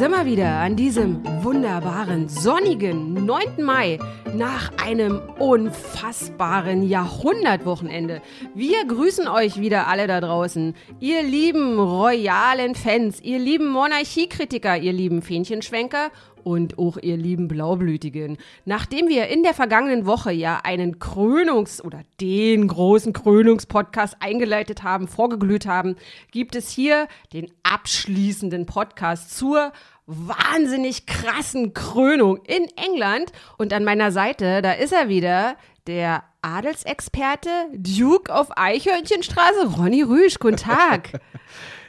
sind wir wieder an diesem wunderbaren, sonnigen 9. Mai nach einem unfassbaren Jahrhundertwochenende. Wir grüßen euch wieder alle da draußen. Ihr lieben royalen Fans, ihr lieben Monarchiekritiker, ihr lieben Fähnchenschwenker und auch ihr lieben Blaublütigen. Nachdem wir in der vergangenen Woche ja einen Krönungs- oder den großen Krönungspodcast eingeleitet haben, vorgeglüht haben, gibt es hier den abschließenden Podcast zur wahnsinnig krassen Krönung in England. Und an meiner Seite, da ist er wieder, der Adelsexperte Duke auf Eichhörnchenstraße, Ronny Rüsch. Guten Tag.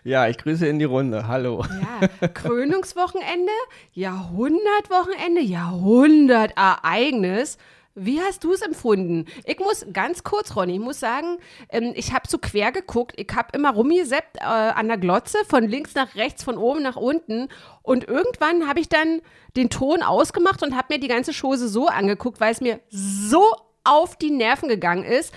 Ja, ich grüße in die Runde. Hallo. Ja, Krönungswochenende, Jahrhundertwochenende, Jahrhundertereignis. Wie hast du es empfunden? Ich muss ganz kurz, Ronny, ich muss sagen, ähm, ich habe so quer geguckt. Ich habe immer rumgeseppt äh, an der Glotze, von links nach rechts, von oben nach unten. Und irgendwann habe ich dann den Ton ausgemacht und habe mir die ganze Chose so angeguckt, weil es mir so auf die Nerven gegangen ist.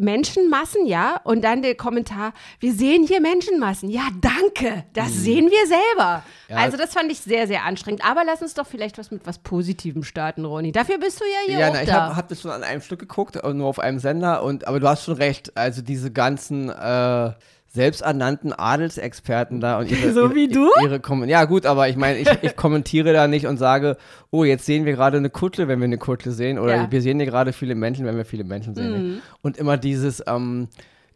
Menschenmassen, ja, und dann der Kommentar, wir sehen hier Menschenmassen. Ja, danke, das mhm. sehen wir selber. Ja. Also das fand ich sehr, sehr anstrengend. Aber lass uns doch vielleicht was mit was Positivem starten, Ronny. Dafür bist du ja hier ja, auch na, ich habe hab das schon an einem Stück geguckt, nur auf einem Sender. Und aber du hast schon recht. Also diese ganzen äh, selbsternannten Adelsexperten da und ihre, so wie du? Ihre, ihre ja gut, aber ich meine, ich, ich kommentiere da nicht und sage, oh, jetzt sehen wir gerade eine Kutte, wenn wir eine Kutte sehen oder ja. wir sehen hier gerade viele Menschen, wenn wir viele Menschen sehen. Mhm. Und immer dieses, ähm,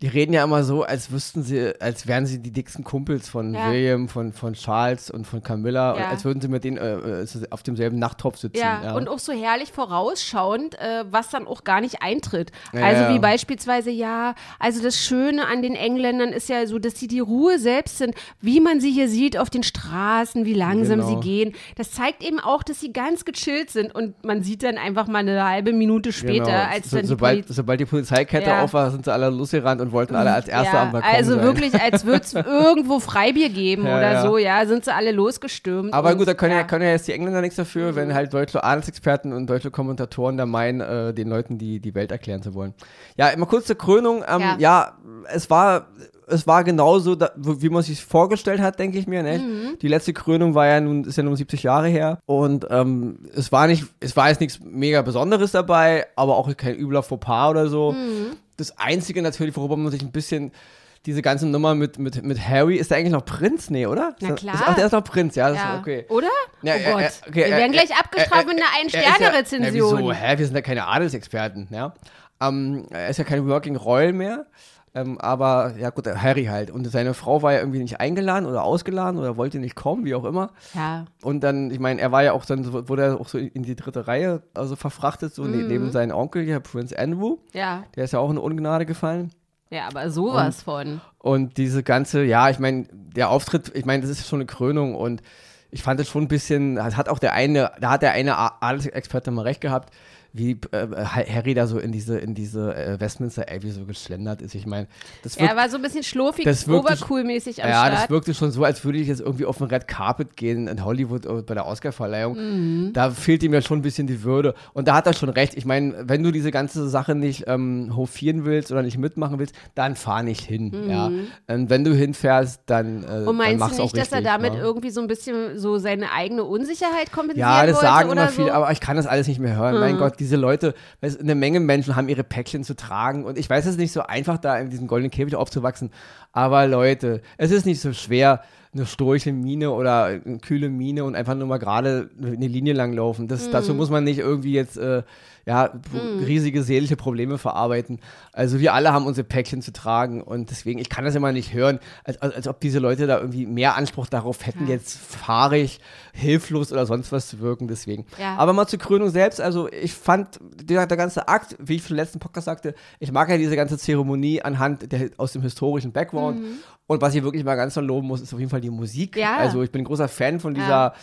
die reden ja immer so, als wüssten sie, als wären sie die dicksten Kumpels von ja. William, von, von Charles und von Camilla, ja. als würden sie mit denen äh, äh auf demselben Nachttopf sitzen. Ja. ja. und auch so herrlich vorausschauend, äh, was dann auch gar nicht eintritt. Also wie beispielsweise, ja, also das Schöne an den Engländern ist ja so, dass sie die Ruhe selbst sind, wie man sie hier sieht auf den Straßen, wie langsam genau. sie gehen. Das zeigt eben auch, dass sie ganz gechillt sind und man sieht dann einfach mal eine halbe Minute später, genau. als so, dann sobald, sobald die Polizeikette auf war, sind sie alle losgerannt und wollten alle als Erste ja, am Balkon Also sein. wirklich, als würde es irgendwo Freibier geben ja, oder ja. so, ja, sind sie alle losgestürmt. Aber und, gut, da können ja. können ja jetzt die Engländer nichts dafür, mhm. wenn halt deutsche Adelsexperten und deutsche Kommentatoren da meinen, äh, den Leuten die, die Welt erklären zu wollen. Ja, immer kurz zur Krönung. Ähm, ja. es war es war genauso, da, wie man sich vorgestellt hat, denke ich mir. Ne? Mhm. Die letzte Krönung war ja nun, ist ja nun 70 Jahre her. Und ähm, es war nicht, es war jetzt nichts mega Besonderes dabei, aber auch kein übler Fauxpas oder so. Mhm das Einzige natürlich, worüber man sich ein bisschen diese ganze Nummer mit, mit, mit Harry, ist der eigentlich noch Prinz? Nee, oder? Na klar. Ist, ach, der ist noch Prinz, ja, das ja. ist okay. Oder? Ja, oh Gott. Äh, okay, Wir werden gleich abgestraft mit einer Ein-Sterne-Rezension. Ja, wieso? Hä, wir sind ja keine Adelsexperten, ja. Ähm, er ist ja kein Working Royal mehr. Ähm, aber ja gut, Harry halt. Und seine Frau war ja irgendwie nicht eingeladen oder ausgeladen oder wollte nicht kommen, wie auch immer. Ja. Und dann, ich meine, er war ja auch dann, wurde er auch so in die dritte Reihe also verfrachtet, so ne, mhm. neben seinen Onkel hier, Prince Andrew. Ja. Der ist ja auch in Ungnade gefallen. Ja, aber sowas und, von. Und diese ganze, ja, ich meine, der Auftritt, ich meine, das ist schon eine Krönung und ich fand es schon ein bisschen, hat auch der eine, da hat der eine Adelsexperte mal recht gehabt, wie äh, Harry da so in diese, in diese äh, Westminster Abbey so geschlendert ist. Ich meine, das wirkt, Er war so ein bisschen schlurfig, obercool-mäßig am Ja, Start. das wirkte schon so, als würde ich jetzt irgendwie auf den Red Carpet gehen in Hollywood äh, bei der Oscarverleihung. Mhm. Da fehlt ihm ja schon ein bisschen die Würde. Und da hat er schon recht. Ich meine, wenn du diese ganze Sache nicht ähm, hofieren willst oder nicht mitmachen willst, dann fahr nicht hin. Mhm. Ja. Und wenn du hinfährst, dann, äh, Und meinst dann du nicht, dass er damit ja. Ne? irgendwie so ein bisschen so seine eigene Unsicherheit kompensieren Ja, das sagen immer so? viele, aber ich kann das alles nicht mehr hören. Mhm. Mein Gott, diese Leute, weißt, eine Menge Menschen haben ihre Päckchen zu tragen und ich weiß, es ist nicht so einfach, da in diesem goldenen Käfig aufzuwachsen, aber Leute, es ist nicht so schwer, eine stoische Mine oder eine kühle Mine und einfach nur mal gerade eine Linie lang laufen. Das, mhm. Dazu muss man nicht irgendwie jetzt äh, ja, mhm. riesige seelische Probleme verarbeiten. Also wir alle haben unsere Päckchen zu tragen und deswegen, ich kann das immer nicht hören, als, als, als ob diese Leute da irgendwie mehr Anspruch darauf hätten, ja. jetzt fahrig, hilflos oder sonst was zu wirken. Deswegen. Ja. Aber mal zur Krönung selbst, also ich fand der, der ganze Akt, wie ich schon im letzten Podcast sagte, ich mag ja diese ganze Zeremonie anhand der, aus dem historischen Background. Mhm. Und was ich wirklich mal ganz loben muss, ist auf jeden Fall die Musik. Ja. Also ich bin ein großer Fan von dieser, ja,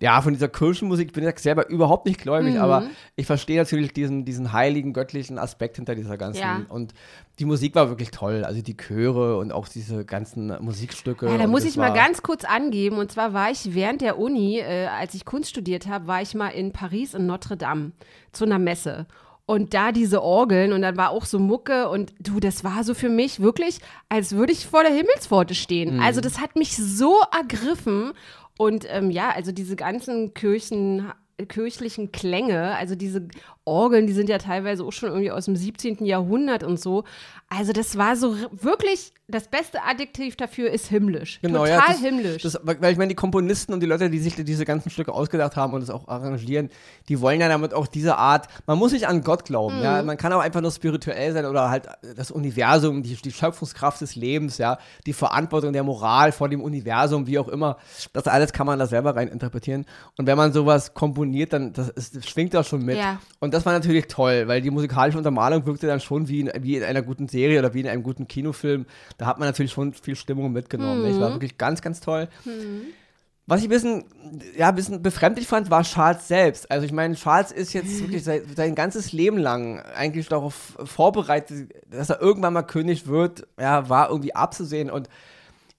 ja von dieser Kirchenmusik. Ich bin ja selber überhaupt nicht gläubig, mhm. aber ich verstehe natürlich diesen, diesen heiligen, göttlichen Aspekt hinter dieser ganzen. Ja. Und die Musik war wirklich toll. Also die Chöre und auch diese ganzen Musikstücke. Ja, da muss ich mal ganz kurz angeben. Und zwar war ich während der Uni, äh, als ich Kunst studiert habe, war ich mal in Paris in Notre Dame zu einer Messe und da diese Orgeln und dann war auch so Mucke und du, das war so für mich wirklich, als würde ich vor der Himmelspforte stehen. Mhm. Also das hat mich so ergriffen Und ähm, ja, also diese ganzen Kirchen kirchlichen Klänge, also diese Orgeln, die sind ja teilweise auch schon irgendwie aus dem 17. Jahrhundert und so. Also das war so wirklich, das beste Adjektiv dafür ist himmlisch. Genau, Total ja, das, himmlisch. Das, weil ich meine, die Komponisten und die Leute, die sich diese ganzen Stücke ausgedacht haben und es auch arrangieren, die wollen ja damit auch diese Art, man muss nicht an Gott glauben, Mhm. ja, man kann auch einfach nur spirituell sein oder halt das Universum, die, die Schöpfungskraft des Lebens, ja, die Verantwortung der Moral vor dem Universum, wie auch immer, das alles kann man da selber rein interpretieren und wenn man sowas komponiert, dann das, ist, das schwingt da schon mit Ja. und das war natürlich toll, weil die musikalische Untermalung wirkte dann schon wie in, wie in einer guten Serie oder wie in einem guten Kinofilm. Da hat man natürlich schon viel Stimmung mitgenommen. Das war wirklich ganz, ganz toll. Was ich ein bisschen, ja, ein bisschen befremdlich fand, war Charles selbst. Also ich meine, Charles ist jetzt wirklich sein, sein ganzes Leben lang eigentlich darauf vorbereitet, dass er irgendwann mal König wird. Ja, war irgendwie abzusehen und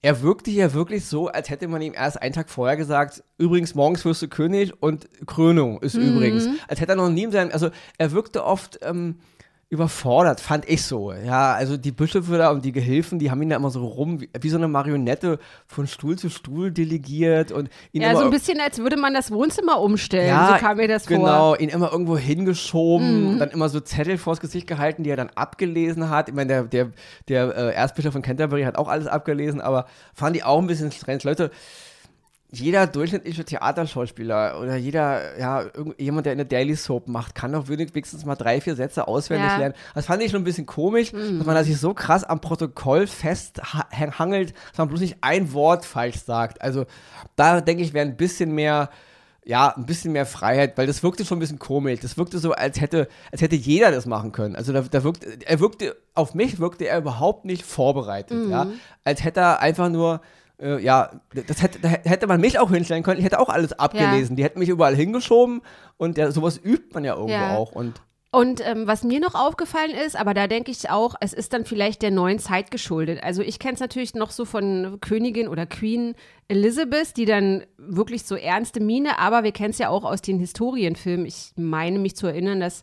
er wirkte hier wirklich so, als hätte man ihm erst einen Tag vorher gesagt, übrigens, morgens wirst du König und Krönung ist übrigens. Als hätte er noch nie in seinem, also er wirkte oft ähm, überfordert, fand ich so. Ja, also die Bischöfe da und die Gehilfen, die haben ihn da immer so rum, wie, wie so eine Marionette von Stuhl zu Stuhl delegiert und ihn ja, immer so ein bisschen, als würde man das Wohnzimmer umstellen. ja, so kam mir das vor. Mhm. genau, ihn immer irgendwo hingeschoben, dann immer so Zettel vors Gesicht gehalten, die er dann abgelesen hat. Ich meine, der, der, der äh, Erzbischof von Canterbury hat auch alles abgelesen, aber fand ich auch ein bisschen strange. Leute, jeder durchschnittliche Theaterschauspieler oder jeder, ja, jemand, der eine Daily Soap macht, kann doch wenigstens mal drei, vier Sätze auswendig Ja. Mhm. lernen. Das fand ich schon ein bisschen komisch, dass man da sich so krass am Protokoll festhangelt, dass man bloß nicht ein Wort falsch sagt. Also da denke ich, wäre ein bisschen mehr ja, ein bisschen mehr Freiheit, weil das wirkte schon ein bisschen komisch. Das wirkte so, als hätte, als hätte jeder das machen können. Also da, da wirkte, er wirkte, auf mich wirkte er überhaupt nicht vorbereitet, ja. Als hätte er einfach nur, äh, ja, das hätte, da hätte man mich auch hinstellen können. Ich hätte auch alles abgelesen. Die hätten mich überall hingeschoben und ja, sowas übt man ja irgendwo Ja. auch. Und Und ähm, was mir noch aufgefallen ist, aber da denke ich auch, es ist dann vielleicht der neuen Zeit geschuldet. Also ich kenne es natürlich noch so von Königin oder Queen Elizabeth, die dann wirklich so ernste Miene, aber wir kennen es ja auch aus den Historienfilmen. Ich meine mich zu erinnern, dass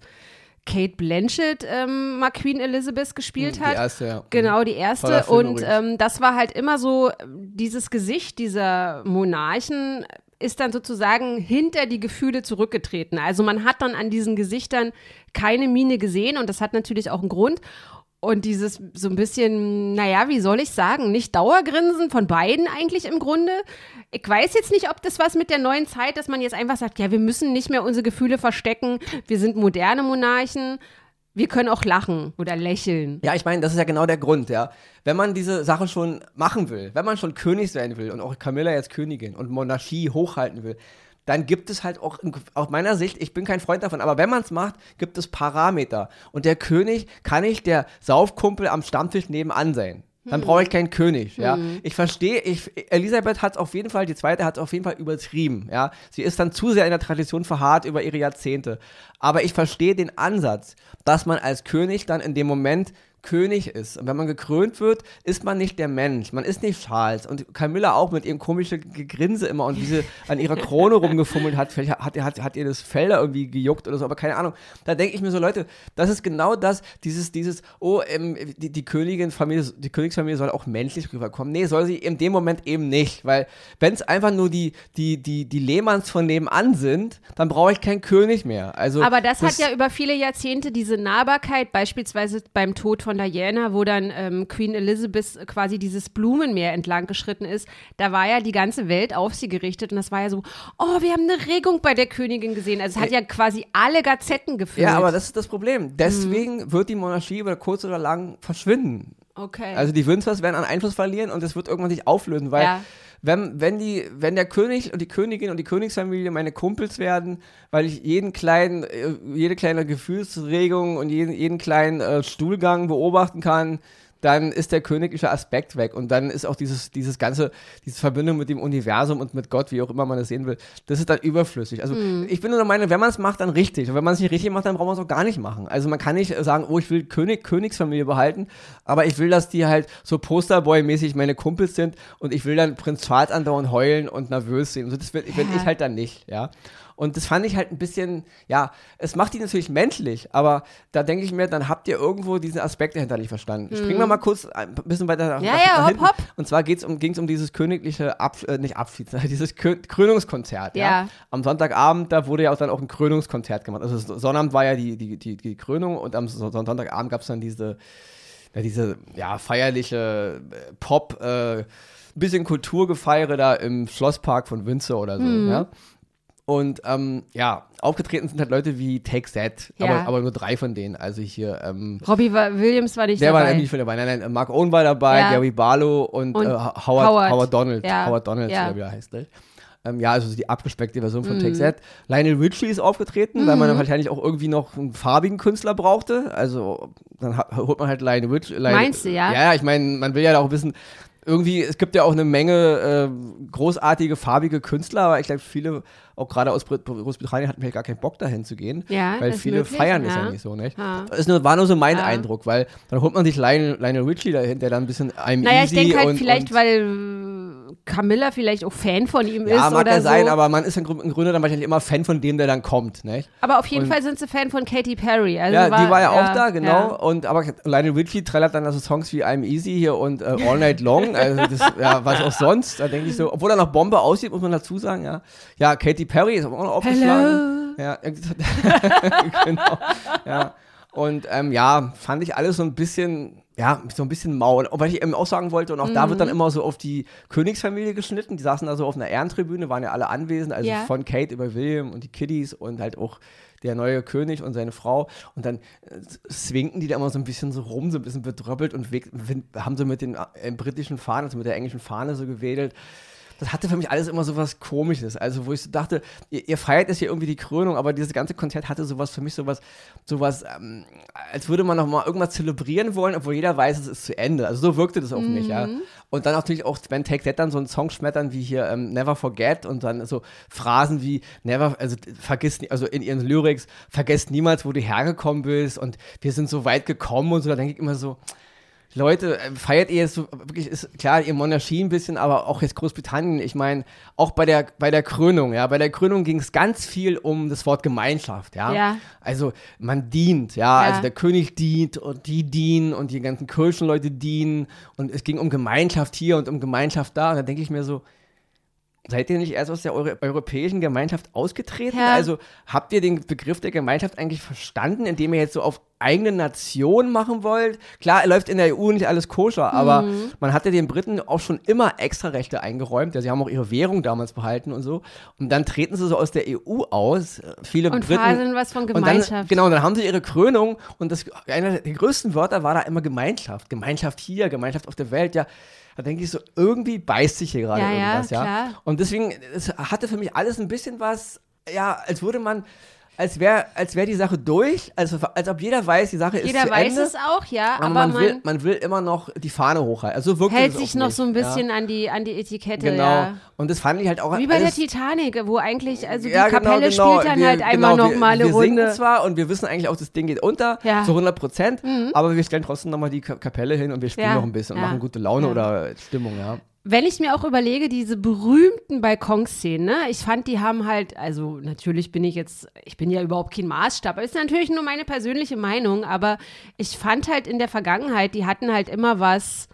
Kate Blanchett ähm, mal Queen Elizabeth gespielt die hat. erste, ja. Genau, die erste. Und ähm, das war halt immer so, ähm, dieses Gesicht dieser Monarchen ist dann sozusagen hinter die Gefühle zurückgetreten. Also man hat dann an diesen Gesichtern keine Miene gesehen und das hat natürlich auch einen Grund. Und dieses so ein bisschen, naja, wie soll ich sagen, nicht Dauergrinsen von beiden eigentlich im Grunde. Ich weiß jetzt nicht, ob das was mit der neuen Zeit, dass man jetzt einfach sagt, ja, wir müssen nicht mehr unsere Gefühle verstecken, wir sind moderne Monarchen, wir können auch lachen oder lächeln. Ja, ich meine, das ist ja genau der Grund, ja. Wenn man diese Sache schon machen will, wenn man schon König sein will und auch Camilla jetzt Königin und Monarchie hochhalten will, dann gibt es halt auch, aus meiner Sicht, ich bin kein Freund davon, aber wenn man es macht, gibt es Parameter. Und der König kann nicht der Saufkumpel am Stammtisch nebenan sein. Dann brauche ich keinen König, ja. Ich verstehe, ich, Elisabeth hat es auf jeden Fall, die zweite hat es auf jeden Fall übertrieben, ja. Sie ist dann zu sehr in der Tradition verharrt über ihre Jahrzehnte. Aber ich verstehe den Ansatz, dass man als König dann in dem Moment König ist. Und wenn man gekrönt wird, ist man nicht der Mensch. Man ist nicht Charles. Und Camilla auch mit ihrem komischen Gegrinse immer und wie sie an ihrer Krone rumgefummelt hat. Vielleicht hat, hat, hat ihr das Fell da irgendwie gejuckt oder so, aber keine Ahnung. Da denke ich mir so, Leute, das ist genau das, dieses, dieses, oh, ähm, die, die Königin-Familie, die Königsfamilie soll auch menschlich rüberkommen. Nee, soll sie in dem Moment eben nicht. Weil, wenn es einfach nur die, die, die, die Lehmanns von nebenan sind, dann brauche ich keinen König mehr. Also, Aber das, hat ja über viele Jahrzehnte diese Nahbarkeit, beispielsweise beim Tod von Diana, wo dann ähm, Queen Elizabeth quasi dieses Blumenmeer entlang geschritten ist, da war ja die ganze Welt auf sie gerichtet und das war ja so, oh, wir haben eine Regung bei der Königin gesehen. Also es hat ja quasi alle Gazetten gefüllt. Ja, aber das ist das Problem. Deswegen wird die Monarchie über kurz oder lang verschwinden. okay. Also die Windsors werden an Einfluss verlieren und es wird irgendwann sich auflösen, weil Ja. Wenn, wenn, die, wenn der König und die Königin und die Königsfamilie meine Kumpels werden, weil ich jeden kleinen, äh, jede kleine Gefühlsregung und jeden, jeden kleinen äh, Stuhlgang beobachten kann, dann ist der königliche Aspekt weg und dann ist auch dieses, dieses ganze, diese Verbindung mit dem Universum und mit Gott, wie auch immer man das sehen will, das ist dann überflüssig. Also ich bin nur der Meinung, wenn man es macht, dann richtig. Und wenn man es nicht richtig macht, dann braucht man es auch gar nicht machen. Also man kann nicht sagen, oh, ich will König, Königsfamilie behalten, aber ich will, dass die halt so Posterboy-mäßig meine Kumpels sind und ich will dann Prinz Charles andauernd heulen und nervös sehen. Und das will, will ich halt dann nicht, ja. Und das fand ich halt ein bisschen, ja, es macht die natürlich menschlich, aber da denke ich mir, dann habt ihr irgendwo diesen Aspekt dahinter nicht verstanden. Springen wir mal kurz ein bisschen weiter nach, Ja, nach, ja, nach hopp, hopp. Und zwar ging es um, um dieses königliche, Ab, äh, nicht Abschieds, dieses Kö Krönungskonzert. Ja. Ja. Am Sonntagabend, da wurde ja auch dann auch ein Krönungskonzert gemacht. Also Sonnabend war ja die, die, die, die Krönung und am Son- Sonntagabend gab es dann diese, ja, diese ja, feierliche äh, Pop, äh, bisschen Kulturgefeiere da im Schlosspark von Windsor oder so. Mhm. Ja. Und ähm, ja, aufgetreten sind halt Leute wie Take That, Ja. aber, aber nur drei von denen. Also hier, ähm, Robbie Williams war nicht der war dabei. nämlich dabei. Nein, nein, Mark Owen war dabei, Ja. Gary Barlow und, Und äh, Howard, Howard. Howard Donald. Ja. Howard Donald, Ja. wie er heißt. Ne? Ähm, ja, also die abgespeckte Version von Mhm. Take That. Lionel Richie ist aufgetreten, weil man wahrscheinlich auch irgendwie noch einen farbigen Künstler brauchte. Also dann holt man halt Lionel Richie. Meinst du, ja? Ja, ja, ich meine, man will ja auch wissen, irgendwie, es gibt ja auch eine Menge äh, großartige, farbige Künstler, aber ich glaube, viele, auch gerade aus Brit- Großbritannien, hatten vielleicht gar keinen Bock dahin zu gehen. Ja, weil ist viele möglich, feiern es ja. ja nicht so, nicht? Ja. Das ist nur, war nur so mein Ja. Eindruck, weil dann holt man sich Lionel, Lionel Richie dahin, der dann ein bisschen I'm Naja, easy ich denke halt und, vielleicht, und, weil Camilla vielleicht auch Fan von ihm ja, ist mag oder ja sein, so. aber man ist im Grund- im Grunde dann wahrscheinlich immer Fan von dem, der dann kommt, nicht? Aber auf jeden Und- Fall sind sie Fan von Katy Perry. Also ja, die war ja auch ja, da, genau. ja. Und aber Lionel Richie trällert dann also Songs wie I'm Easy hier und äh, All Night Long. Also das, ja, was auch sonst. Da denke ich so, obwohl er nach Bombe aussieht, muss man dazu sagen, ja. Ja, Katy Perry ist auch noch aufgeschlagen. Ja, genau. Ja. Und ähm, ja, fand ich alles so ein bisschen, ja, so ein bisschen maul. Und was ich eben auch sagen wollte, und auch da Mhm. wird dann immer so auf die Königsfamilie geschnitten. Die saßen da so auf einer Ehrentribüne, waren ja alle anwesend, also Ja. von Kate über William und die Kiddies und halt auch der neue König und seine Frau. Und dann äh, swinken die da immer so ein bisschen so rum, so ein bisschen bedröppelt und haben so mit den äh, britischen Fahnen, also mit der englischen Fahne so gewedelt. Das hatte für mich alles immer so was Komisches. Also, wo ich so dachte, ihr, ihr feiert jetzt hier irgendwie die Krönung, aber dieses ganze Konzert hatte sowas für mich, sowas, sowas, ähm, als würde man noch mal irgendwas zelebrieren wollen, obwohl jeder weiß, es ist zu Ende. Also, so wirkte das auf mich, ja. Und dann natürlich auch, wenn Take That dann so einen Song schmettern wie hier ähm, Never Forget und dann so Phrasen wie Never, also vergiss, also in ihren Lyrics, vergesst niemals, wo du hergekommen bist und wir sind so weit gekommen und so, da denke ich immer so, Leute, äh, feiert ihr jetzt so, wirklich, ist klar, ihr Monarchie ein bisschen, aber auch jetzt Großbritannien, ich meine, auch bei der, bei der Krönung, ja, bei der Krönung ging es ganz viel um das Wort Gemeinschaft, ja. Ja. Also man dient, ja, Ja. also der König dient und die dienen und die ganzen Kirchenleute dienen und es ging um Gemeinschaft hier und um Gemeinschaft da und da denke ich mir so, Seid ihr nicht erst aus der Euro europäischen Gemeinschaft ausgetreten? Ja. Also habt ihr den Begriff der Gemeinschaft eigentlich verstanden, indem ihr jetzt so auf eigene Nation machen wollt? Klar, läuft in der EU nicht alles koscher, aber Mhm. man hatte den Briten auch schon immer Extrarechte eingeräumt. Ja, sie haben auch ihre Währung damals behalten und so. Und dann treten sie so aus der EU aus. Viele Und Briten. faseln was von Und Gemeinschaft. dann, genau, und dann haben sie ihre Krönung und das, einer der größten Wörter war da immer Gemeinschaft. Gemeinschaft hier, Gemeinschaft auf der Welt, ja. Da denke ich so, irgendwie beißt sich hier gerade Ja, ja, irgendwas, ja. klar. Und deswegen, es hatte für mich alles ein bisschen was, ja, als würde man, als wäre als wär die Sache durch, als, als ob jeder weiß, die Sache ist Jeder zu weiß Ende. es auch, ja, aber, aber man, man, will, man will immer noch die Fahne hochhalten. Also so wirkt hält sich noch mich, so ein ja. bisschen an, die, an die Etikette, Genau. ja. Und das fand ich halt auch Wie bei der alles, Titanic, wo eigentlich, also die ja, genau, Kapelle genau. spielt dann wir, halt einmal genau, noch wir, mal eine wir singen Runde. zwar und wir wissen eigentlich auch, das Ding geht unter, Ja. Mhm. zu 100 Prozent, aber wir stellen trotzdem nochmal die Ka- Kapelle hin und wir spielen Ja, noch ein bisschen und ja, machen gute Laune ja. oder Stimmung, ja. Wenn ich mir auch überlege, diese berühmten Balkonszenen, ne? ich fand, die haben halt, also natürlich bin ich jetzt, ich bin ja überhaupt kein Maßstab, aber ist natürlich nur meine persönliche Meinung, aber ich fand halt in der Vergangenheit, die hatten halt immer was,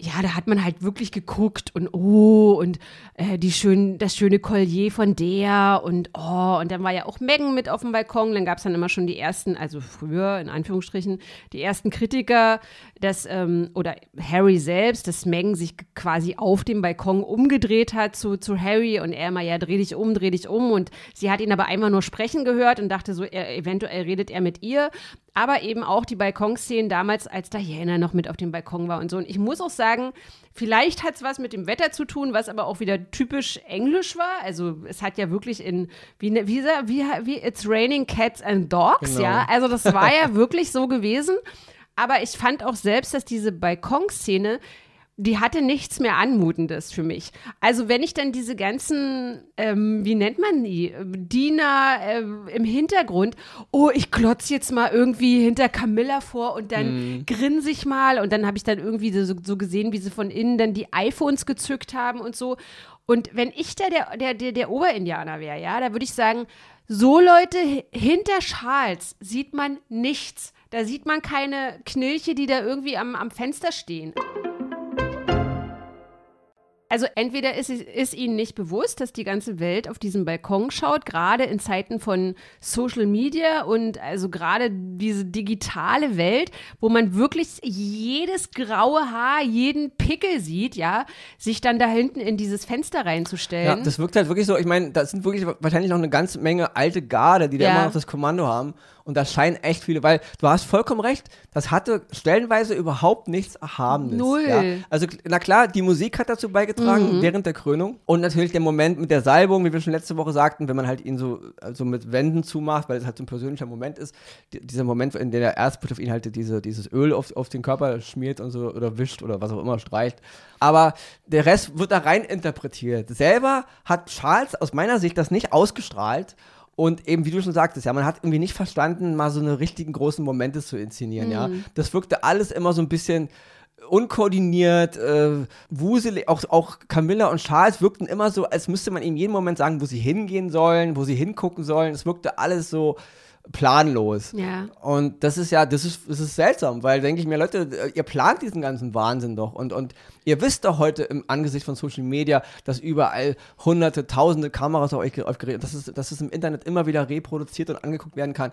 ja, da hat man halt wirklich geguckt und oh und äh, die schön, das schöne Collier von der und oh und dann war ja auch Megan mit auf dem Balkon, dann gab es dann immer schon die ersten, also früher in Anführungsstrichen, die ersten Kritiker, dass ähm, oder Harry selbst, dass Megan sich quasi auf dem Balkon umgedreht hat zu, zu Harry und er immer, ja, dreh dich um, dreh dich um. Und sie hat ihn aber einmal nur sprechen gehört und dachte so, er, eventuell redet er mit ihr aber eben auch die Balkonszenen damals, als Diana noch mit auf dem Balkon war und so. Und ich muss auch sagen, vielleicht hat es was mit dem Wetter zu tun, was aber auch wieder typisch englisch war. Also es hat ja wirklich in, wie, ne- wie, wie, wie It's Raining Cats and Dogs, Genau. ja. Also das war ja wirklich so gewesen. Aber ich fand auch selbst, dass diese Balkonszene, die hatte nichts mehr Anmutendes für mich. Also wenn ich dann diese ganzen, ähm, wie nennt man die, Diener ähm, im Hintergrund, oh, ich klotz jetzt mal irgendwie hinter Camilla vor und dann grinse ich mal und dann habe ich dann irgendwie so, so gesehen, wie sie von innen dann die iPhones gezückt haben und so. Und wenn ich da der, der, der, der Oberindianer wäre, ja, da würde ich sagen, so Leute, hinter Schals sieht man nichts. Da sieht man keine Knilche, die da irgendwie am, am Fenster stehen. Also entweder ist, ist ihnen nicht bewusst, dass die ganze Welt auf diesen Balkon schaut, gerade in Zeiten von Social Media und also gerade diese digitale Welt, wo man wirklich jedes graue Haar, jeden Pickel sieht, ja, sich dann da hinten in dieses Fenster reinzustellen. Ja, das wirkt halt wirklich so, ich meine, da sind wirklich wahrscheinlich noch eine ganze Menge alte Garde, die da ja. immer noch das Kommando haben. Und da scheinen echt viele, weil du hast vollkommen recht, das hatte stellenweise überhaupt nichts Erhabenes. Null. Ja. Also, na klar, die Musik hat dazu beigetragen mhm. während der Krönung. Und natürlich der Moment mit der Salbung, wie wir schon letzte Woche sagten, wenn man halt ihn so also mit Wänden zumacht, weil es halt so ein persönlicher Moment ist. Die, dieser Moment, in dem der Erzbischof ihn halt diese, dieses Öl auf, auf den Körper schmiert und so oder wischt oder was auch immer streicht. Aber der Rest wird da rein interpretiert. Selber hat Charles aus meiner Sicht das nicht ausgestrahlt. Und eben, wie du schon sagtest, ja, man hat irgendwie nicht verstanden, mal so eine richtigen großen Momente zu inszenieren, mhm. ja. Das wirkte alles immer so ein bisschen unkoordiniert, äh, wuselig, auch, auch Camilla und Charles wirkten immer so, als müsste man ihnen jeden Moment sagen, wo sie hingehen sollen, wo sie hingucken sollen. Es wirkte alles so, planlos. Ja. Und das ist ja, das ist, das ist seltsam, weil denke ich mir, Leute, ihr plant diesen ganzen Wahnsinn doch und, und ihr wisst doch heute im Angesicht von Social Media, dass überall hunderte, tausende Kameras auf euch aufgeregt, dass es, dass es im Internet immer wieder reproduziert und angeguckt werden kann.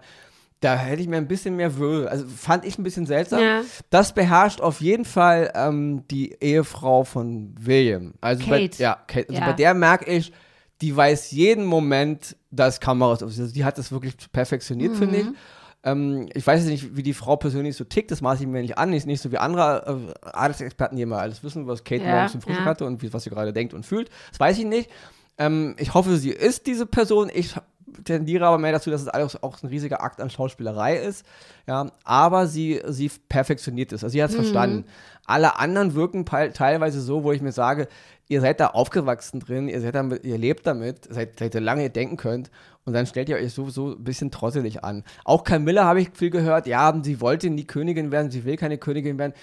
Da hätte ich mir ein bisschen mehr Wöhl. Also fand ich ein bisschen seltsam. Ja. Das beherrscht auf jeden Fall ähm, die Ehefrau von William. Also Kate. Bei, ja, Kate. Also ja. bei der merke ich, die weiß jeden Moment, dass Kameras auf also Die hat das wirklich perfektioniert, mhm. finde ich. Ähm, ich weiß jetzt nicht, wie die Frau persönlich so tickt, das maße ich mir nicht an. Nicht, nicht so wie andere äh, Adelsexperten, die immer alles wissen, was Kate ja, morgens zum Frühstück ja. hatte und wie, was sie gerade denkt und fühlt. Das weiß ich nicht. Ähm, ich hoffe, sie ist diese Person. Ich tendiere aber mehr dazu, dass es alles auch ein riesiger Akt an Schauspielerei ist. Ja, aber sie, sie perfektioniert es. Also sie hat es mhm. verstanden. Alle anderen wirken teilweise so, wo ich mir sage, ihr seid da aufgewachsen drin, ihr, seid damit, ihr lebt damit, seid, seid ihr lange ihr denken könnt und dann stellt ihr euch so, so ein bisschen trottelig an. Auch Camilla habe ich viel gehört, ja, sie wollte nie Königin werden, sie will keine Königin werden.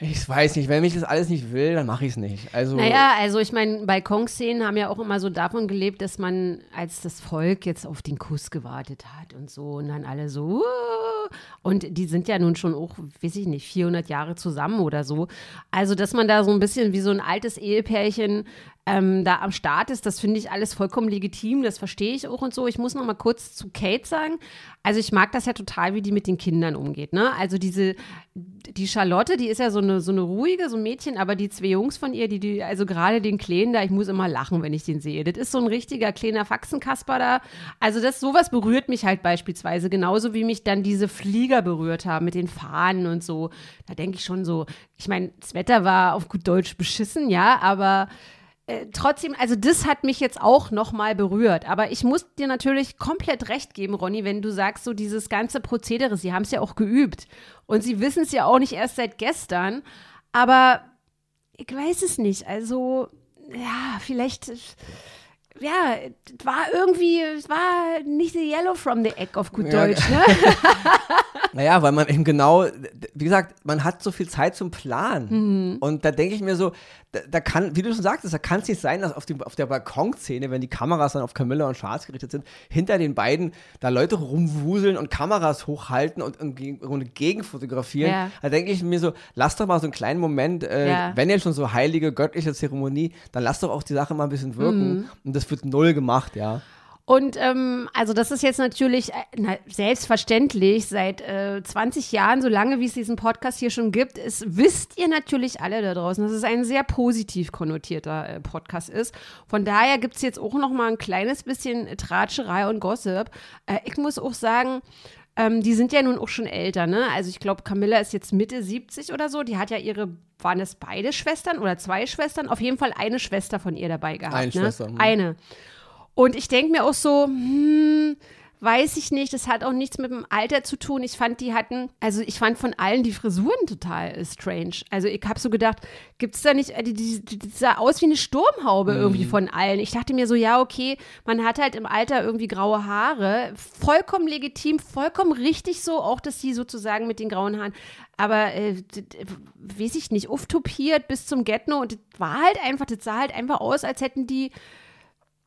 Ich weiß nicht, wenn mich das alles nicht will, dann mache ich es nicht. Also naja, also ich meine, Balkonszenen haben ja auch immer so davon gelebt, dass man als das Volk jetzt auf den Kuss gewartet hat und so und dann alle so uh, und die sind ja nun schon auch, weiß ich nicht, 400 Jahre zusammen oder so. Also, dass man da so ein bisschen wie so ein altes Ehepärchen ähm, da am Start ist, das finde ich alles vollkommen legitim, das verstehe ich auch und so. Ich muss noch mal kurz zu Kate sagen, also ich mag das ja total, wie die mit den Kindern umgeht, ne? Also diese, die Charlotte, die ist ja so eine, so eine ruhige, so ein Mädchen, aber die zwei Jungs von ihr, die, die also gerade den Kleinen da, ich muss immer lachen, wenn ich den sehe. Das ist so ein richtiger kleiner Faxenkasper da. Also das, sowas berührt mich halt beispielsweise, genauso wie mich dann diese Flieger berührt haben mit den Fahnen und so. Da denke ich schon so, ich meine, das Wetter war auf gut Deutsch beschissen, ja, aber äh, trotzdem, also das hat mich jetzt auch nochmal berührt. Aber ich muss dir natürlich komplett recht geben, Ronny, wenn du sagst, so dieses ganze Prozedere, sie haben es ja auch geübt. Und sie wissen es ja auch nicht erst seit gestern. Aber ich weiß es nicht. Also, ja, vielleicht ja, war irgendwie, es war nicht the yellow from the egg auf gut ja, Deutsch, ne? naja, weil man eben genau, wie gesagt, man hat so viel Zeit zum Planen. Mhm. Und da denke ich mir so, da, da, kann, wie du schon sagtest, da kann es nicht sein, dass auf, dem, auf der Balkonszene, wenn die Kameras dann auf Camilla und Charles gerichtet sind, hinter den beiden da Leute rumwuseln und Kameras hochhalten und, und, und gegenfotografieren. Ja. Da denke ich mir so, lass doch mal so einen kleinen Moment, äh, ja. wenn ihr schon so heilige, göttliche Zeremonie, dann lass doch auch die Sache mal ein bisschen wirken. Mhm. Und das wird null gemacht, ja. Und ähm, also das ist jetzt natürlich äh, na, selbstverständlich seit äh, 20 Jahren, so lange wie es diesen Podcast hier schon gibt, ist, wisst ihr natürlich alle da draußen, dass es ein sehr positiv konnotierter äh, Podcast ist. Von daher gibt es jetzt auch noch mal ein kleines bisschen Tratscherei und Gossip. Äh, ich muss auch sagen, ähm, die sind ja nun auch schon älter, ne? Also ich glaube, Camilla ist jetzt Mitte 70 oder so. Die hat ja ihre, waren es beide Schwestern oder zwei Schwestern? Auf jeden Fall eine Schwester von ihr dabei gehabt. Eine ne? Schwester. Hm. Eine. Und ich denke mir auch so, hm, weiß ich nicht. Das hat auch nichts mit dem Alter zu tun. Ich fand, die hatten, also ich fand von allen die Frisuren total äh, strange. Also ich habe so gedacht, gibt es da nicht, äh, die, die, die, sah aus wie eine Sturmhaube Mhm. irgendwie von allen. Ich dachte mir so, ja, okay, man hat halt im Alter irgendwie graue Haare. Vollkommen legitim, vollkommen richtig so, auch dass sie sozusagen mit den grauen Haaren. Aber, äh, weiß ich nicht, auftopiert bis zum Get-No und das war halt einfach, das sah halt einfach aus, als hätten die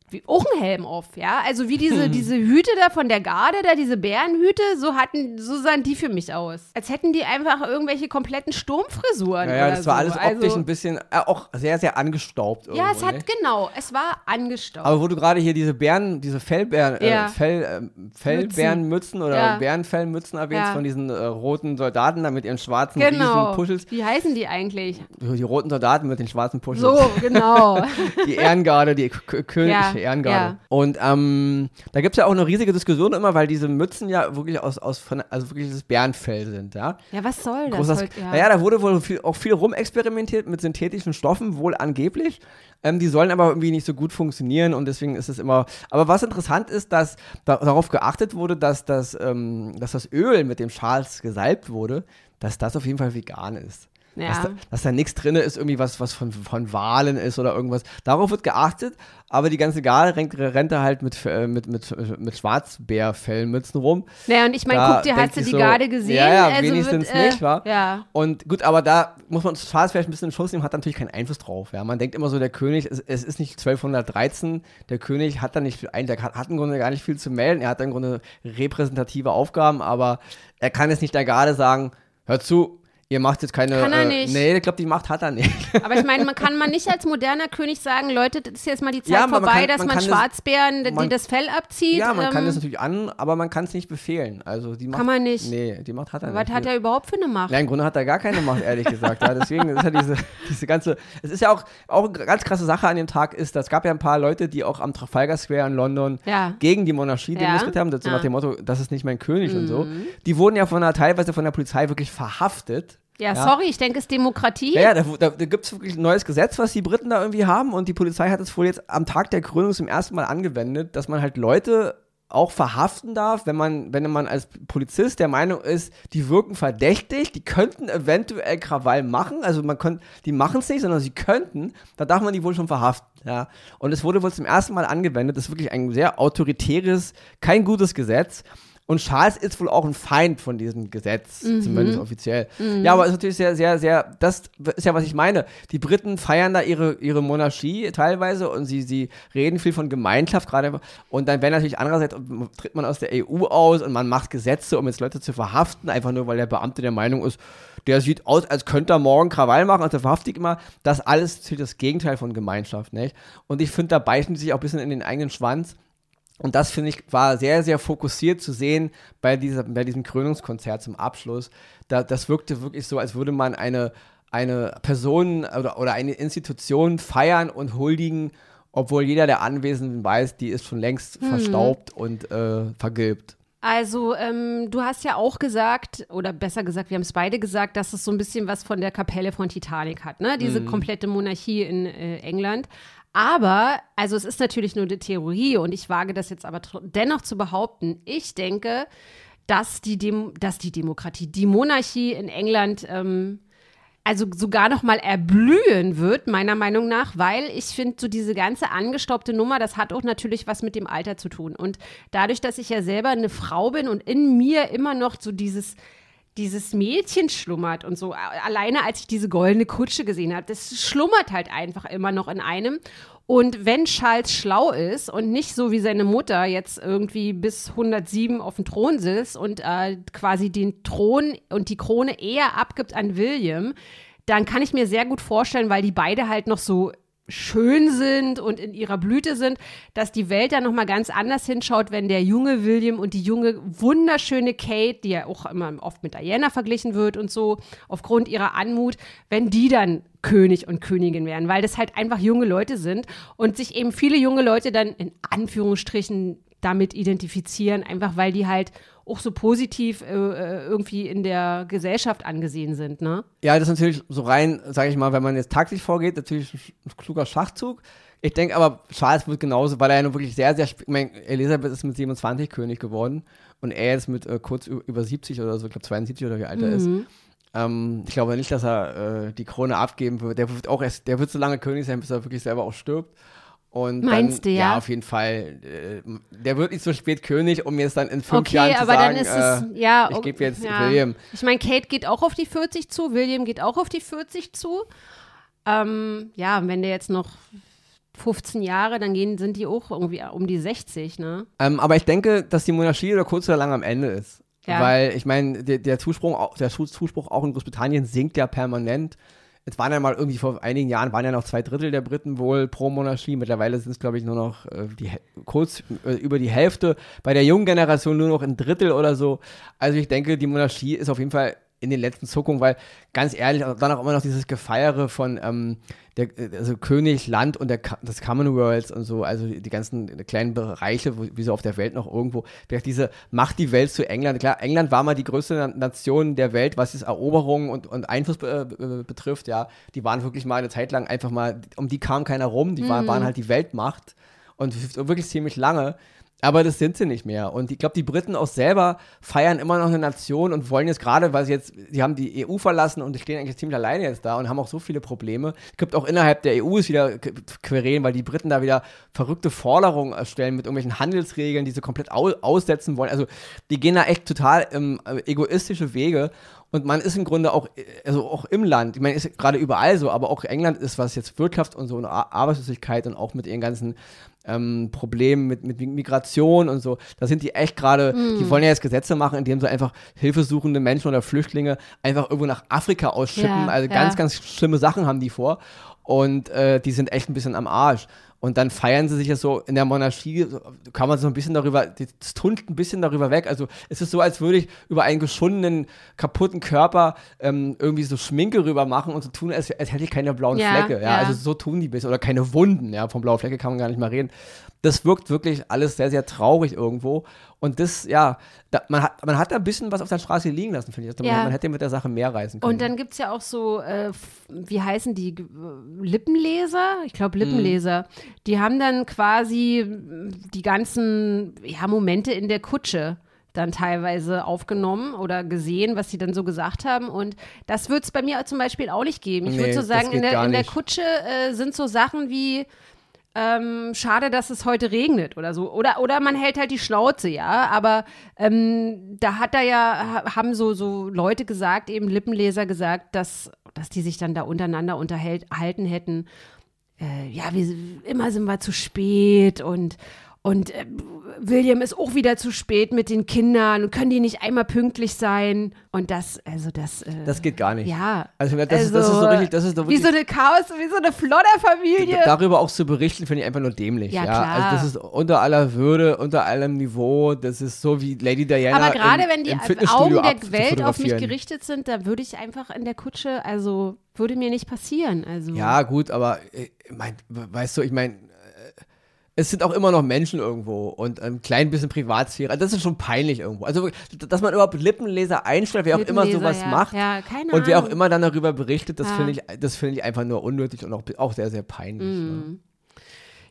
wie auch einen Helm auf, ja. Also wie diese, diese Hüte da von der Garde, da diese Bärenhüte, so hatten, so sahen die für mich aus. Als hätten die einfach irgendwelche kompletten Sturmfrisuren. Naja, oder das war so. alles optisch also, ein bisschen, äh, auch sehr, sehr angestaubt. Ja, irgendwo, es hat, ne? genau, es war angestaubt. Aber wo du gerade hier diese Bären, diese Fellbären, Ja. äh, Fell, äh, Fellbärenmützen oder Ja. Bärenfellmützen erwähnst Ja. von diesen äh, roten Soldaten da mit ihren schwarzen genau. Puschels. Wie heißen die eigentlich? Die roten Soldaten mit den schwarzen Puschels. So, genau. Die Ehrengarde, die K königliche Ja, Ehrengarde. ja. Und ähm, da gibt es ja auch eine riesige Diskussion immer, weil diese Mützen ja wirklich aus, aus von, also wirklich das Bärenfell sind, ja. Ja, was soll das? Heute? ja. Naja, da wurde wohl viel, auch viel rumexperimentiert mit synthetischen Stoffen, wohl angeblich. Ähm, die sollen aber irgendwie nicht so gut funktionieren und deswegen ist es immer. Aber was interessant ist, dass da, darauf geachtet wurde, dass das, ähm, dass das Öl, mit dem Charles gesalbt wurde, dass das auf jeden Fall vegan ist. Ja. Dass, da, dass da nichts drin ist, irgendwie was, was von, von Walen ist oder irgendwas. Darauf wird geachtet, aber die ganze Garde rennt, rennt da halt mit, äh, mit, mit, mit Schwarzbärfellmützen rum. Naja, und ich meine, guck dir, hast du die so, Garde gesehen? ja, ja, also wenigstens wird, äh, nicht, wa? Ja. Und gut, aber da muss man Charles vielleicht ein bisschen in Schutz nehmen, hat natürlich keinen Einfluss drauf. Ja. Man denkt immer so, der König, es, es ist nicht 1213, der König hat da nicht viel, der hat, hat im Grunde gar nicht viel zu melden, er hat im Grunde repräsentative Aufgaben, aber er kann jetzt nicht der Garde sagen, hör zu, ihr macht jetzt keine. Kann er äh, nicht. Nee, ich glaube, die Macht hat er nicht. Aber ich meine, man kann man nicht als moderner König sagen, Leute, das ist jetzt mal die Zeit Ja, aber man vorbei, kann- dass man man, kann das- Schwarzbären, die das Fell abzieht. ja, man kann ähm, das natürlich an, aber man kann es nicht befehlen. Also die Macht, Kann man nicht. Nee, die Macht hat er Was nicht. hat er überhaupt für eine Macht? Ja, im Grunde hat er gar keine Macht, ehrlich gesagt. Ja, deswegen ist ja diese, diese ganze. Es ist ja auch, auch eine ganz krasse Sache an dem Tag, ist, dass es gab ja ein paar Leute, die auch am Trafalgar Square in London Ja. gegen die Monarchie Ja. demonstriert haben, so Ja. Mhm. nach dem Motto, das ist nicht mein König und so. Die wurden ja von der, teilweise von der Polizei wirklich verhaftet. Ja, sorry, ich denke, es ist Demokratie. Ja, ja, da, da, da gibt es wirklich ein neues Gesetz, was die Briten da irgendwie haben und die Polizei hat es wohl jetzt am Tag der Krönung zum ersten Mal angewendet, dass man halt Leute auch verhaften darf, wenn man, wenn man als Polizist der Meinung ist, die wirken verdächtig, die könnten eventuell Krawall machen, also man könnte, die machen es nicht, sondern sie könnten, da darf man die wohl schon verhaften, ja. Und es wurde wohl zum ersten Mal angewendet, das ist wirklich ein sehr autoritäres, kein gutes Gesetz. Und Charles ist wohl auch ein Feind von diesem Gesetz, Mhm. zumindest offiziell. Ja, aber es ist natürlich sehr, sehr, sehr, das ist ja, was ich meine. Die Briten feiern da ihre, ihre Monarchie teilweise und sie, sie reden viel von Gemeinschaft gerade. Und dann, wenn natürlich andererseits tritt man aus der EU aus und man macht Gesetze, um jetzt Leute zu verhaften, einfach nur, weil der Beamte der Meinung ist, der sieht aus, als könnte er morgen Krawall machen, also verhaftet immer. Das alles ist natürlich das Gegenteil von Gemeinschaft, nicht? Und ich finde, da beißen die sich auch ein bisschen in den eigenen Schwanz. Und das finde ich war sehr, sehr fokussiert zu sehen bei, dieser, bei diesem Krönungskonzert zum Abschluss. Da, das wirkte wirklich so, als würde man eine, eine Person oder, oder eine Institution feiern und huldigen, obwohl jeder der Anwesenden weiß, die ist schon längst verstaubt und äh, vergilbt. Also, ähm, du hast ja auch gesagt, oder besser gesagt, wir haben es beide gesagt, dass es so ein bisschen was von der Kapelle von Titanic hat, ne? Diese komplette Monarchie in äh, England. Aber, also es ist natürlich nur eine Theorie und ich wage das jetzt aber dennoch zu behaupten. Ich denke, dass die, Dem dass die Demokratie, die Monarchie in England ähm, also sogar noch mal erblühen wird, meiner Meinung nach, weil ich finde, so diese ganze angestaubte Nummer, das hat auch natürlich was mit dem Alter zu tun. Und dadurch, dass ich ja selber eine Frau bin und in mir immer noch so dieses dieses Mädchen schlummert und so. Alleine als ich diese goldene Kutsche gesehen habe, das schlummert halt einfach immer noch in einem. Und wenn Charles schlau ist und nicht so wie seine Mutter jetzt irgendwie bis 107 auf dem Thron sitzt und äh, quasi den Thron und die Krone eher abgibt an William, dann kann ich mir sehr gut vorstellen, weil die beide halt noch so schön sind und in ihrer Blüte sind, dass die Welt dann noch mal ganz anders hinschaut, wenn der junge William und die junge wunderschöne Kate, die ja auch immer oft mit Diana verglichen wird und so aufgrund ihrer Anmut, wenn die dann König und Königin werden, weil das halt einfach junge Leute sind und sich eben viele junge Leute dann in Anführungsstrichen damit identifizieren, einfach weil die halt auch so positiv äh, äh, irgendwie in der Gesellschaft angesehen sind, ne? Ja, das ist natürlich so rein, sage ich mal, wenn man jetzt taktisch vorgeht, natürlich ein kluger Schachzug. Ich denke aber, Charles wird genauso, weil er ja nun wirklich sehr, sehr, ich meine, Elisabeth ist mit 27 König geworden und er ist mit äh, kurz über 70 oder so, ich glaube 72 oder wie alt er ist. Ähm, ich glaube nicht, dass er äh, die Krone abgeben wird. Der wird auch erst, der wird so lange König sein, bis er wirklich selber auch stirbt. Und Meinst dann, du, ja? Ja, auf jeden Fall. Äh, der wird nicht so spät König, um jetzt dann in fünf Okay, Jahren zu aber sagen, dann ist äh, es, ja. ich oh, gebe jetzt ja. William. Ich meine, Kate geht auch auf die 40 zu, William geht auch auf die 40 zu. Ähm, ja, wenn der jetzt noch 15 Jahre, dann gehen, sind die auch irgendwie um die 60, ne? Ähm, aber ich denke, dass die Monarchie oder kurz oder lang am Ende ist. Ja. Weil ich meine, der, der, Zuspruch, der Zu- Zuspruch auch in Großbritannien sinkt ja permanent. Jetzt waren ja mal irgendwie vor einigen Jahren, waren ja noch zwei Drittel der Briten wohl pro Monarchie. Mittlerweile sind es, glaube ich, nur noch äh, die, kurz äh, über die Hälfte. Bei der jungen Generation nur noch ein Drittel oder so. Also ich denke, die Monarchie ist auf jeden Fall in den letzten Zuckungen, weil ganz ehrlich, dann auch immer noch dieses Gefeiere von ähm, der, also König, Land und der, des Commonwealths und so, also die, ganzen kleinen Bereiche, wo, wie so auf der Welt noch irgendwo, vielleicht diese Macht die Welt zu England. Klar, England war mal die größte Na- Nation der Welt, was es Eroberung und, und Einfluss be, betrifft, ja. Die waren wirklich mal eine Zeit lang einfach mal, um die kam keiner rum, die waren, waren halt die Weltmacht und wirklich ziemlich lange. Aber das sind sie nicht mehr. Und ich glaube, die Briten auch selber feiern immer noch eine Nation und wollen jetzt gerade, weil sie jetzt, sie haben die EU verlassen und stehen eigentlich ziemlich alleine jetzt da und haben auch so viele Probleme. Es gibt auch innerhalb der EU ist wieder Querelen, weil die Briten da wieder verrückte Forderungen erstellen mit irgendwelchen Handelsregeln, die sie komplett au aussetzen wollen. Also die gehen da echt total ähm, egoistische Wege. Und man ist im Grunde auch, also auch im Land, ich meine, ist gerade überall so, aber auch England ist, was jetzt Wirtschaft und so und Ar- Arbeitslosigkeit und auch mit ihren ganzen ähm, Problemen mit, mit Migration und so, da sind die echt gerade, die wollen ja jetzt Gesetze machen, indem sie einfach hilfesuchende Menschen oder Flüchtlinge einfach irgendwo nach Afrika ausschippen. Ja, also ja. ganz, ganz schlimme Sachen haben die vor. Und äh, die sind echt ein bisschen am Arsch. Und dann feiern sie sich jetzt so in der Monarchie, kann man so ein bisschen darüber, das tunt ein bisschen darüber weg. Also es ist so, als würde ich über einen geschundenen, kaputten Körper ähm, irgendwie so Schminke rüber machen und so tun, als, als hätte ich keine blauen Ja, Flecke. Ja, ja. also so tun die ein bisschen. Oder keine Wunden, ja, von blauen Flecke kann man gar nicht mal reden. Das wirkt wirklich alles sehr, sehr traurig irgendwo. Und das, ja, da, man, hat, man hat da ein bisschen was auf der Straße liegen lassen, finde ich. Also Ja. Man, man hätte mit der Sache mehr reisen können. Und dann gibt es ja auch so, äh, wie heißen die, äh, Lippenleser? Ich glaube Lippenleser. Die haben dann quasi mm, die ganzen ja, Momente in der Kutsche dann teilweise aufgenommen oder gesehen, was sie dann so gesagt haben. Und das wird es bei mir zum Beispiel auch nicht geben. Ich Nee, würde so sagen, in der, in der. Kutsche äh, sind so Sachen wie ähm, schade, dass es heute regnet oder so. Oder, oder man hält halt die Schnauze, ja. Aber ähm, da hat er ja, ha- haben so, so Leute gesagt, eben Lippenleser gesagt, dass, dass die sich dann da untereinander unterhalten hätten. Äh, ja, wir, immer sind wir zu spät und, und äh, William ist auch wieder zu spät mit den Kindern. Können die nicht einmal pünktlich sein? Und das, also das. Äh, das geht gar nicht. ja. Also, das, ist, das ist so richtig, das ist so wie so eine Chaos, wie so eine Flodderfamilie. darüber auch zu berichten, finde ich einfach nur dämlich. Ja, Ja, klar. Also das ist unter aller Würde, unter allem Niveau. Das ist so wie Lady Diana. Aber gerade wenn die Augen der Welt auf mich gerichtet sind, da würde ich einfach in der Kutsche, also würde mir nicht passieren. Also Ja, gut, aber äh, mein, weißt du, ich meine, es sind auch immer noch Menschen irgendwo und ein klein bisschen Privatsphäre. Das ist schon peinlich irgendwo. Also, dass man überhaupt Lippenleser einstellt, wer auch immer sowas ja. macht. Ja, keine und wer auch Ahnung. immer dann darüber berichtet, das Ja. finde ich, das finde ich einfach nur unnötig und auch, auch sehr, sehr peinlich. Mhm. Ne?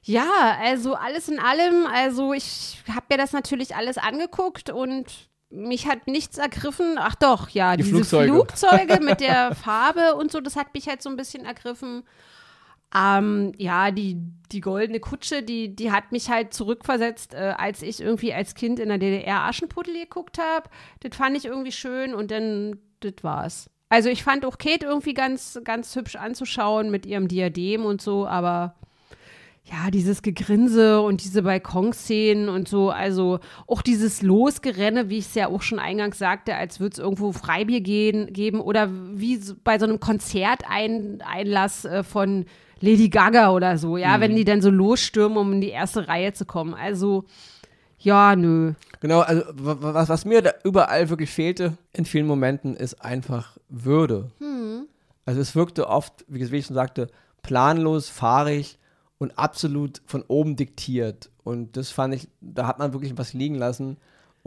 Ja, also alles in allem, also ich habe mir das natürlich alles angeguckt und mich hat nichts ergriffen. Ach doch, ja, Die diese Flugzeuge. Flugzeuge mit der Farbe und so, das hat mich halt so ein bisschen ergriffen. Ähm, ja, die, die goldene Kutsche, die, die hat mich halt zurückversetzt, äh, als ich irgendwie als Kind in der DDR Aschenputtel geguckt habe. Das fand ich irgendwie schön und dann, das war's. Also ich fand auch Kate irgendwie ganz, ganz hübsch anzuschauen mit ihrem Diadem und so, aber ja, dieses Gegrinse und diese Balkonszenen und so, also auch dieses Losgerenne, wie ich es ja auch schon eingangs sagte, als würde es irgendwo Freibier gehen, geben oder wie bei so einem Konzerteinlass äh, von Lady Gaga oder so, ja, wenn die dann so losstürmen, um in die erste Reihe zu kommen. Also, ja, nö. Genau, also wa- wa- was, was mir da überall wirklich fehlte in vielen Momenten, ist einfach Würde. Hm. Also es wirkte oft, wie wie ich schon sagte, planlos, fahrig und absolut von oben diktiert. Und das fand ich, da hat man wirklich was liegen lassen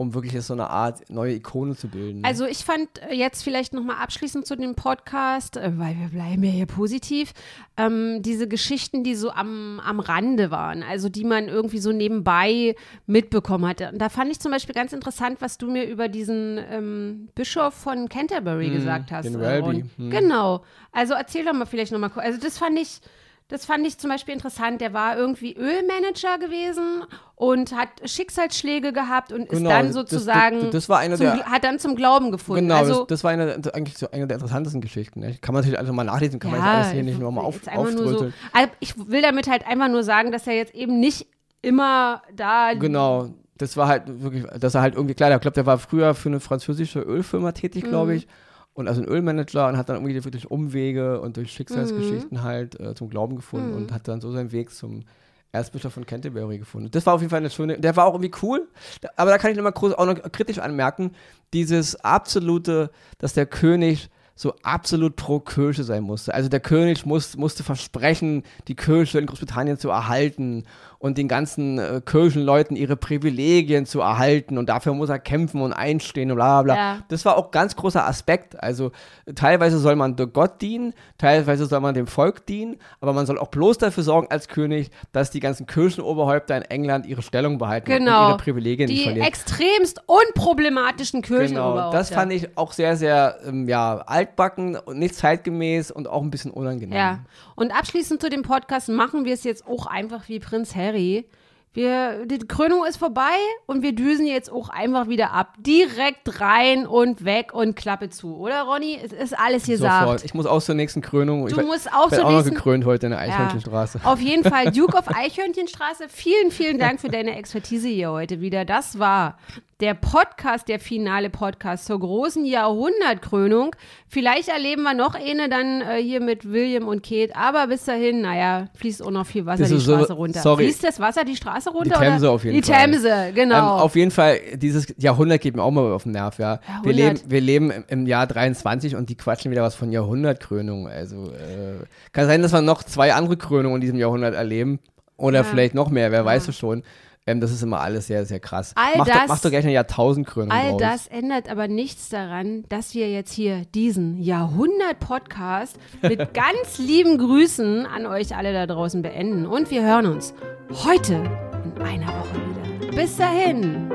um wirklich so eine Art neue Ikone zu bilden. Also ich fand äh, jetzt vielleicht nochmal abschließend zu dem Podcast, äh, weil wir bleiben ja hier positiv, ähm, diese Geschichten, die so am, am Rande waren, also die man irgendwie so nebenbei mitbekommen hatte. Und da fand ich zum Beispiel ganz interessant, was du mir über diesen ähm, Bischof von Canterbury hm, gesagt hast. Den Welby. Hm. Genau. Also erzähl doch mal vielleicht nochmal kurz. Also das fand ich das fand ich zum Beispiel interessant. Der war irgendwie Ölmanager gewesen und hat Schicksalsschläge gehabt und genau, ist dann sozusagen das, das, war eine zum, der, hat dann zum Glauben gefunden. Genau, also, das, das, war eine, eigentlich so eine der interessantesten Geschichten. Ne? Kann man natürlich einfach mal nachlesen, kann ja, man jetzt alles hier nicht nur mal auf, So, also ich will damit halt einfach nur sagen, dass er jetzt eben nicht immer da. Genau. Das war halt wirklich, dass er halt irgendwie, klar, ich glaube, der war früher für eine französische Ölfirma tätig, glaube mhm. Und also ein Ölmanager und hat dann irgendwie durch Umwege und durch Schicksalsgeschichten mhm. halt äh, zum Glauben gefunden mhm. und hat dann so seinen Weg zum Erzbischof von Canterbury gefunden. Das war auf jeden Fall eine schöne, der war auch irgendwie cool, aber da kann ich nochmal auch noch kritisch anmerken, dieses absolute, dass der König so absolut pro Kirche sein musste. Also der König muss, musste versprechen, die Kirche in Großbritannien zu erhalten und den ganzen äh, Kirchenleuten ihre Privilegien zu erhalten und dafür muss er kämpfen und einstehen und bla bla bla. Ja. Das war auch ein ganz großer Aspekt. Also teilweise soll man Gott dienen, teilweise soll man dem Volk dienen, aber man soll auch bloß dafür sorgen als König, dass die ganzen Kirchenoberhäupter in England ihre Stellung behalten genau. und ihre Privilegien die nicht verlieren. Die extremst unproblematischen Kirchenoberhäupter. Genau, das fand ich auch sehr, sehr ähm, ja, altbacken und nicht zeitgemäß und auch ein bisschen unangenehm. Ja, und abschließend zu dem Podcast machen wir es jetzt auch einfach wie Prinz Harry. Wir, die Krönung ist vorbei und wir düsen jetzt auch einfach wieder ab. Direkt rein und weg und Klappe zu, oder Ronny? Es ist alles hier Sofort. Ich muss auch zur nächsten Krönung. Du ich musst auch zur auch nächsten. noch gekrönt heute in der Eichhörnchenstraße. Ja. Auf jeden Fall Duke of Eichhörnchenstraße. Vielen, vielen Dank für deine Expertise hier heute wieder. Das war der Podcast, der finale Podcast zur großen Jahrhundertkrönung. Vielleicht erleben wir noch eine dann äh, hier mit William und Kate, aber bis dahin, naja, fließt auch noch viel Wasser die Straße so, runter. Sorry. Fließt das Wasser die Straße runter? Die Themse oder? auf jeden die Fall. Die Themse, genau. Ähm, auf jeden Fall, dieses Jahrhundert geht mir auch mal auf den Nerv, ja. Wir leben, wir leben im Jahr 23 und die quatschen wieder was von Jahrhundertkrönung. Also äh, kann sein, dass wir noch zwei andere Krönungen in diesem Jahrhundert erleben. Oder ja. vielleicht noch mehr, wer ja. weiß es schon. Ähm, das ist immer alles sehr, sehr krass. All mach, das, doch, mach doch gleich eine Jahrtausendkrönung All raus. das ändert aber nichts daran, dass wir jetzt hier diesen Jahrhundert-Podcast mit ganz lieben Grüßen an euch alle da draußen beenden. Und wir hören uns heute in einer Woche wieder. Bis dahin.